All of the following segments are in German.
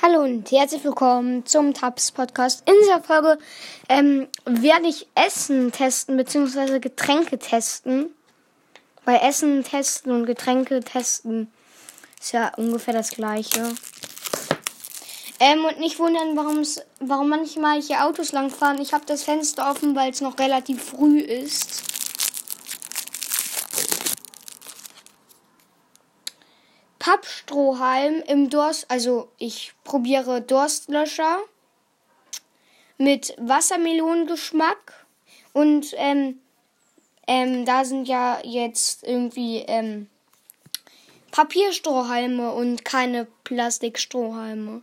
Hallo und herzlich willkommen zum Tabs Podcast. In dieser Folge ähm, werde ich Essen testen bzw. Getränke testen. Bei Essen testen und Getränke testen ist ja ungefähr das gleiche. Ähm, und nicht wundern, warum manchmal hier Autos langfahren. Ich habe das Fenster offen, weil es noch relativ früh ist. Pappstrohhalm im Durst, also ich probiere Durstlöscher mit Wassermelonengeschmack und ähm, ähm, da sind ja jetzt irgendwie ähm, Papierstrohhalme und keine Plastikstrohhalme.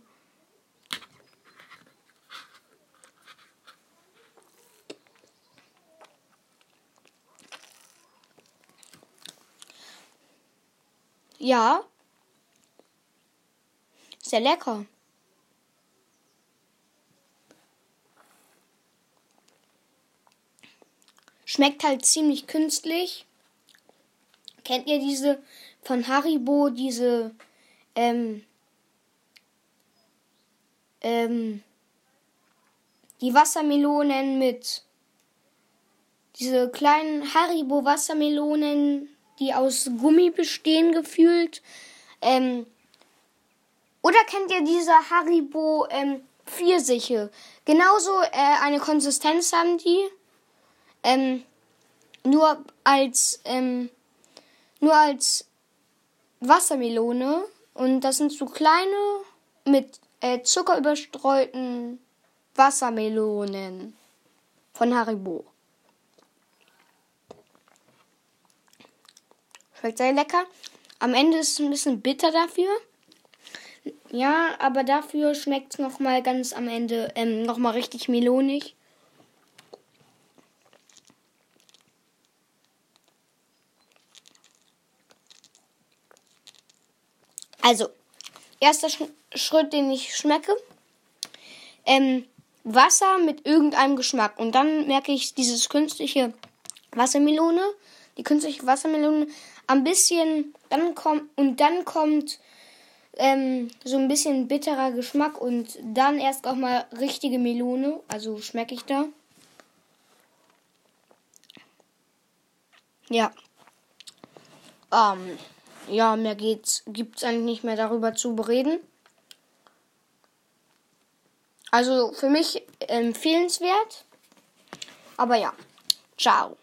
Ja, sehr lecker. Schmeckt halt ziemlich künstlich. Kennt ihr diese von Haribo, diese ähm, ähm, die Wassermelonen mit diese kleinen Haribo Wassermelonen, die aus Gummi bestehen gefühlt. Ähm, oder kennt ihr diese Haribo ähm, Pfirsiche? Genauso äh, eine Konsistenz haben die. Ähm, nur als ähm, nur als Wassermelone. Und das sind so kleine mit äh, Zucker überstreuten Wassermelonen von Haribo. Schmeckt sehr lecker. Am Ende ist es ein bisschen bitter dafür. Ja, aber dafür schmeckt es nochmal ganz am Ende ähm, nochmal richtig melonig. Also, erster Sch Schritt, den ich schmecke. Ähm, Wasser mit irgendeinem Geschmack. Und dann merke ich dieses künstliche Wassermelone, die künstliche Wassermelone, ein bisschen, dann kommt, und dann kommt ähm, so ein bisschen bitterer Geschmack und dann erst auch mal richtige Melone. Also schmecke ich da. Ja. Ähm, ja, mehr geht's, gibt's eigentlich nicht mehr darüber zu bereden. Also für mich empfehlenswert. Aber ja, ciao.